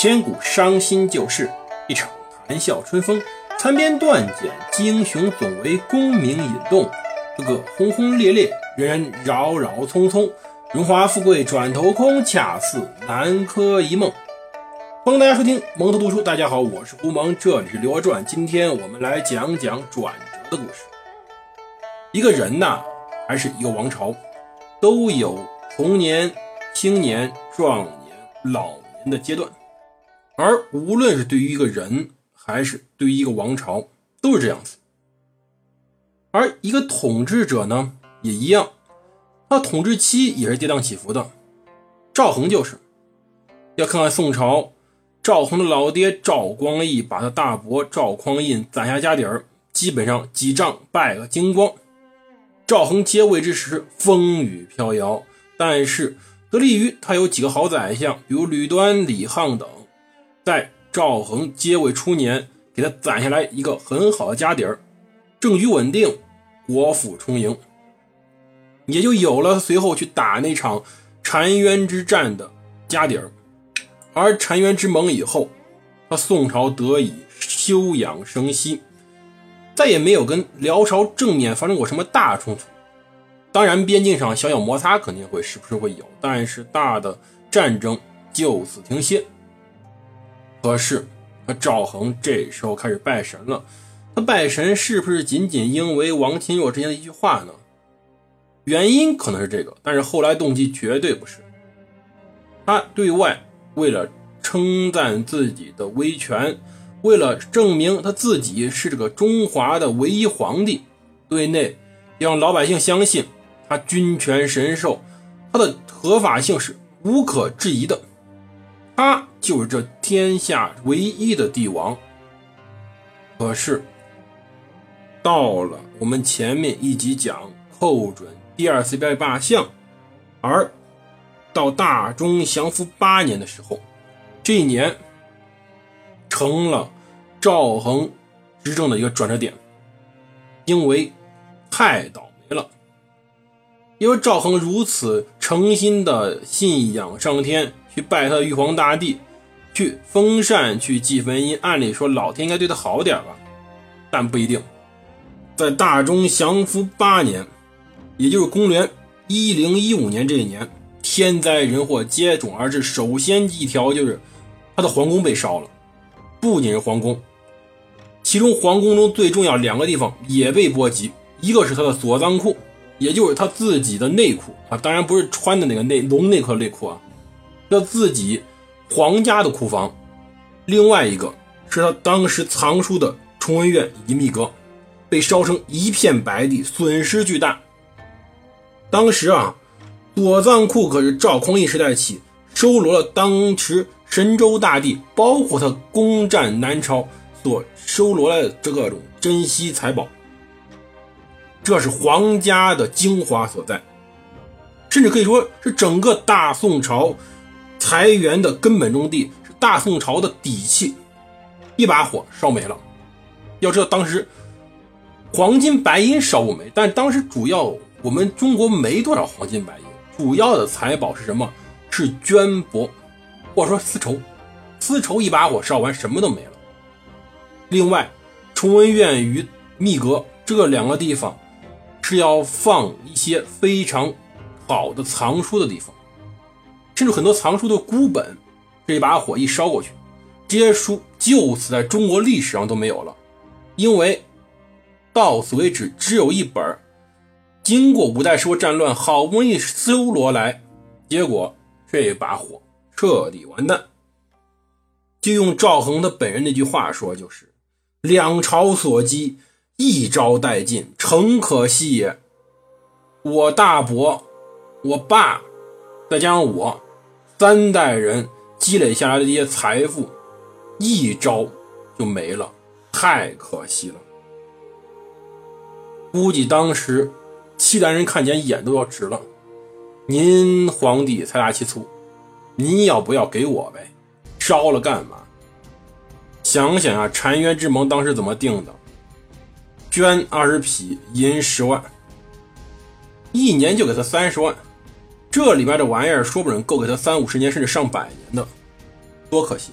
千古伤心旧事，一场谈笑春风。残编断简，英雄总为功名引动。个个轰轰烈烈，人人扰扰匆匆。荣华富贵转头空，恰似南柯一梦。欢迎大家收听蒙头读书。大家好，我是胡蒙，这里是《刘娥传》。今天我们来讲讲转折的故事。一个人呐，还是一个王朝，都有童年、青年、壮年、老年的阶段。而无论是对于一个人，还是对于一个王朝，都是这样子。而一个统治者呢，也一样，他统治期也是跌宕起伏的。赵恒就是，要看看宋朝，赵恒的老爹赵光义把他大伯赵匡胤攒下家底儿，基本上几仗败个精光。赵恒接位之时，风雨飘摇，但是得力于他有几个好宰相，比如吕端、李沆等。在赵恒接位初年，给他攒下来一个很好的家底儿，政局稳定，国富充盈，也就有了随后去打那场澶渊之战的家底儿。而澶渊之盟以后，他宋朝得以休养生息，再也没有跟辽朝正面发生过什么大冲突。当然，边境上小小摩擦肯定会时不时会有，但是大的战争就此停歇。可是，赵恒这时候开始拜神了。他拜神是不是仅仅因为王钦若之前的一句话呢？原因可能是这个，但是后来动机绝对不是。他对外为了称赞自己的威权，为了证明他自己是这个中华的唯一皇帝；对内让老百姓相信他君权神授，他的合法性是无可置疑的。他就是这天下唯一的帝王。可是，到了我们前面一集讲寇准第二次拜罢相，而到大中祥符八年的时候，这一年成了赵恒执政的一个转折点，因为太倒霉了。因为赵恒如此诚心的信仰上天。去拜他玉皇大帝，去封禅，去祭坟阴。按理说，老天应该对他好点吧，但不一定。在大中祥符八年，也就是公元一零一五年这一年，天灾人祸接踵而至。首先一条就是他的皇宫被烧了，不仅是皇宫，其中皇宫中最重要两个地方也被波及，一个是他的锁藏库，也就是他自己的内库啊，当然不是穿的那个内龙内裤内裤啊。要自己皇家的库房，另外一个是他当时藏书的崇文院以及秘阁，被烧成一片白地，损失巨大。当时啊，左藏库可是赵匡胤时代起收罗了当时神州大地，包括他攻占南朝所收罗来的这各种珍稀财宝，这是皇家的精华所在，甚至可以说是整个大宋朝。财源的根本中地是大宋朝的底气，一把火烧没了。要知道当时黄金白银烧不没，但当时主要我们中国没多少黄金白银，主要的财宝是什么？是绢帛，或者说丝绸。丝绸一把火烧完，什么都没了。另外，崇文院与密阁这两个地方是要放一些非常好的藏书的地方。甚至很多藏书的孤本，这一把火一烧过去，这些书就此在中国历史上都没有了，因为到此为止只有一本经过五代十国战乱好不容易搜罗来，结果这把火彻底完蛋。就用赵恒他本人那句话说，就是两朝所积，一朝殆尽，诚可惜也。我大伯，我爸，再加上我。三代人积累下来的这些财富，一招就没了，太可惜了。估计当时契丹人看见眼都要直了。您皇帝财大气粗，您要不要给我呗？烧了干嘛？想想啊，澶渊之盟当时怎么定的？捐二十匹，银十万，一年就给他三十万。这里边的玩意儿，说不准够给他三五十年，甚至上百年的，多可惜！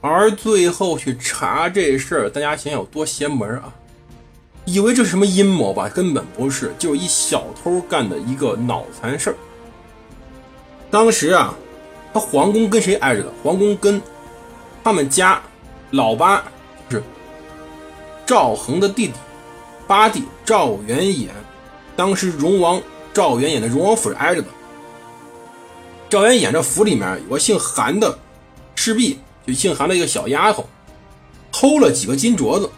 而最后去查这事儿，大家想想有多邪门啊！以为这是什么阴谋吧？根本不是，就是一小偷干的一个脑残事儿。当时啊，他皇宫跟谁挨着的？皇宫跟他们家老八是赵恒的弟弟八弟赵元衍，当时荣王赵元衍的荣王府是挨着的。赵元衍这府里面有个姓韩的侍婢，就姓韩的一个小丫头，偷了几个金镯子。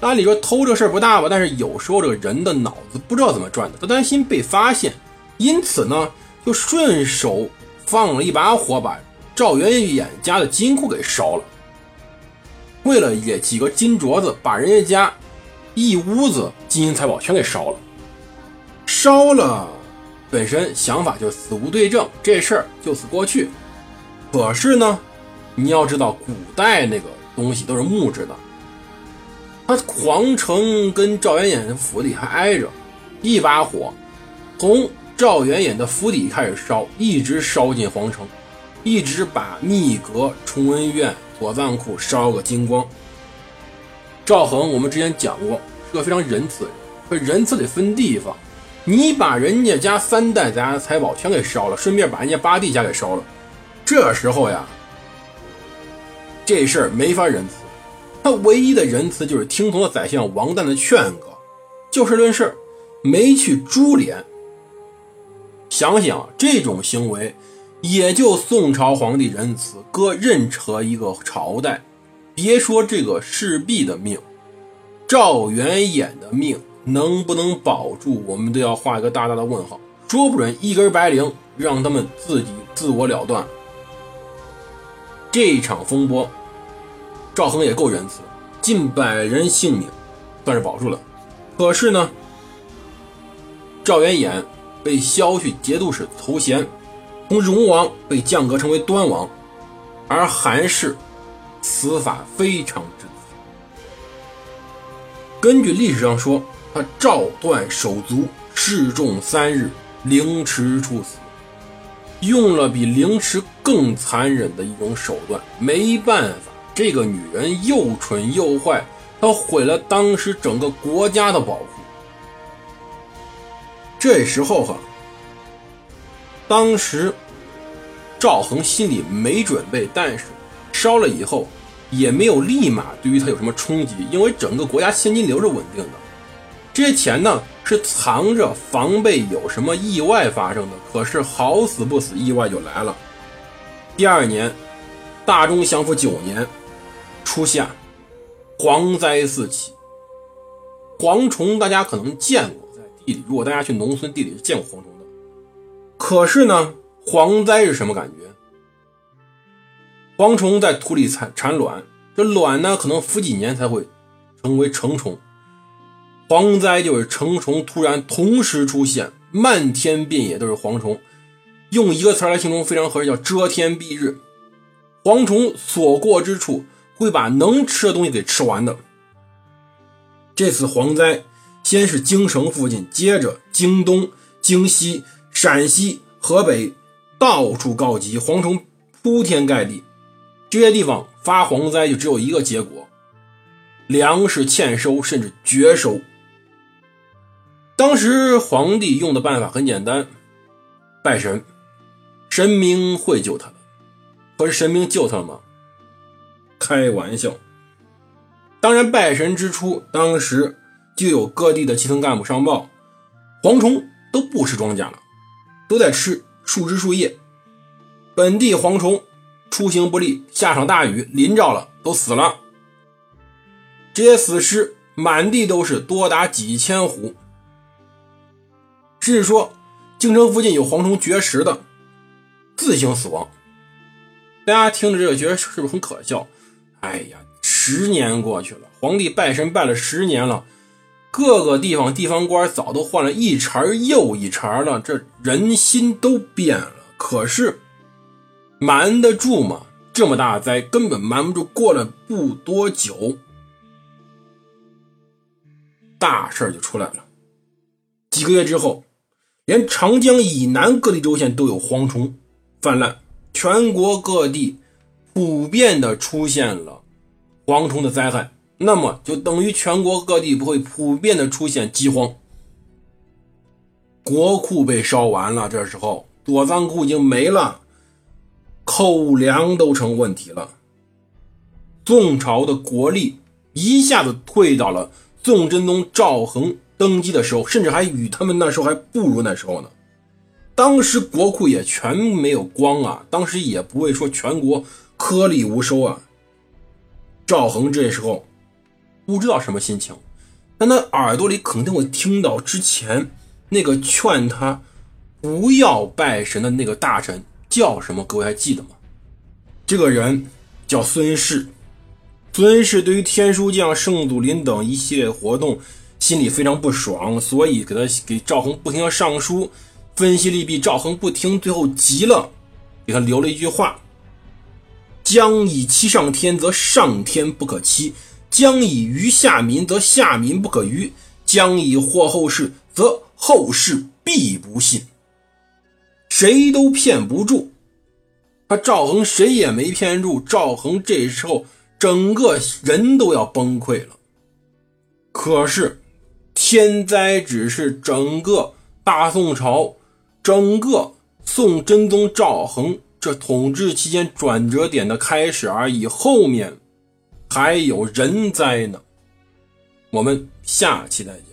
按理说偷这事儿不大吧，但是有时候这个人的脑子不知道怎么转的，他担心被发现，因此呢，就顺手放了一把火，把赵元衍家的金库给烧了。为了也几个金镯子，把人家家一屋子金银财宝全给烧了。烧了，本身想法就死无对证，这事儿就此过去。可是呢，你要知道，古代那个东西都是木质的。他皇城跟赵元衍的府邸还挨着，一把火从赵元衍的府邸开始烧，一直烧进皇城，一直把密阁、崇文院、左藏库烧个精光。赵恒，我们之前讲过，是个非常仁慈的人，可仁慈得分地方。你把人家家三代家的财宝全给烧了，顺便把人家八弟家给烧了，这时候呀，这事儿没法仁慈。他唯一的仁慈就是听从了宰相王旦的劝告，就事论事，没去株连。想想这种行为，也就宋朝皇帝仁慈，搁任何一个朝代，别说这个侍婢的命，赵元衍的命能不能保住，我们都要画一个大大的问号。说不准一根白绫让他们自己自我了断。这场风波。赵恒也够仁慈，近百人性命算是保住了。可是呢，赵元衍被削去节度使头衔，从荣王被降格成为端王，而韩氏死法非常之惨。根据历史上说，他照断手足，示众三日，凌迟处死，用了比凌迟更残忍的一种手段。没办法。这个女人又蠢又坏，她毁了当时整个国家的保护。这时候哈，当时赵恒心里没准备，但是烧了以后也没有立马对于他有什么冲击，因为整个国家现金流是稳定的。这些钱呢是藏着防备有什么意外发生的，可是好死不死，意外就来了。第二年，大中祥符九年。初夏，蝗灾四起。蝗虫大家可能见过，在地里。如果大家去农村地里是见过蝗虫的。可是呢，蝗灾是什么感觉？蝗虫在土里产产卵，这卵呢可能孵几年才会成为成虫。蝗灾就是成虫突然同时出现，漫天遍野都是蝗虫。用一个词来形容非常合适，叫遮天蔽日。蝗虫所过之处。会把能吃的东西给吃完的。这次蝗灾先是京城附近，接着京东、京西、陕西、河北，到处告急，蝗虫铺天盖地。这些地方发蝗灾就只有一个结果：粮食欠收，甚至绝收。当时皇帝用的办法很简单，拜神，神明会救他的。可是神明救他了吗？开玩笑，当然拜神之初，当时就有各地的基层干部上报，蝗虫都不吃庄稼了，都在吃树枝树叶。本地蝗虫出行不利，下场大雨淋着了，都死了。这些死尸满地都是，多达几千壶。甚至说，京城附近有蝗虫绝食的，自行死亡。大家听着这个，觉得是不是很可笑？哎呀，十年过去了，皇帝拜神拜了十年了，各个地方地方官早都换了一茬又一茬了，这人心都变了。可是瞒得住吗？这么大灾根本瞒不住。过了不多久，大事就出来了。几个月之后，连长江以南各地州县都有蝗虫泛滥，全国各地。普遍的出现了蝗虫的灾害，那么就等于全国各地不会普遍的出现饥荒。国库被烧完了，这时候躲藏库已经没了，口粮都成问题了。宋朝的国力一下子退到了宋真宗赵恒登基的时候，甚至还与他们那时候还不如那时候呢。当时国库也全没有光啊，当时也不会说全国颗粒无收啊。赵恒这时候不知道什么心情，但他耳朵里肯定会听到之前那个劝他不要拜神的那个大臣叫什么？各位还记得吗？这个人叫孙氏。孙氏对于天书将、圣祖林等一系列活动心里非常不爽，所以给他给赵恒不停的上书。分析利弊，赵恒不听，最后急了，给他留了一句话：“将以欺上天，则上天不可欺；将以愚下民，则下民不可愚；将以惑后世，则后世必不信。”谁都骗不住，他赵恒谁也没骗住。赵恒这时候整个人都要崩溃了。可是天灾只是整个大宋朝。整个宋真宗赵恒这统治期间转折点的开始而已，后面还有人灾呢。我们下期再见。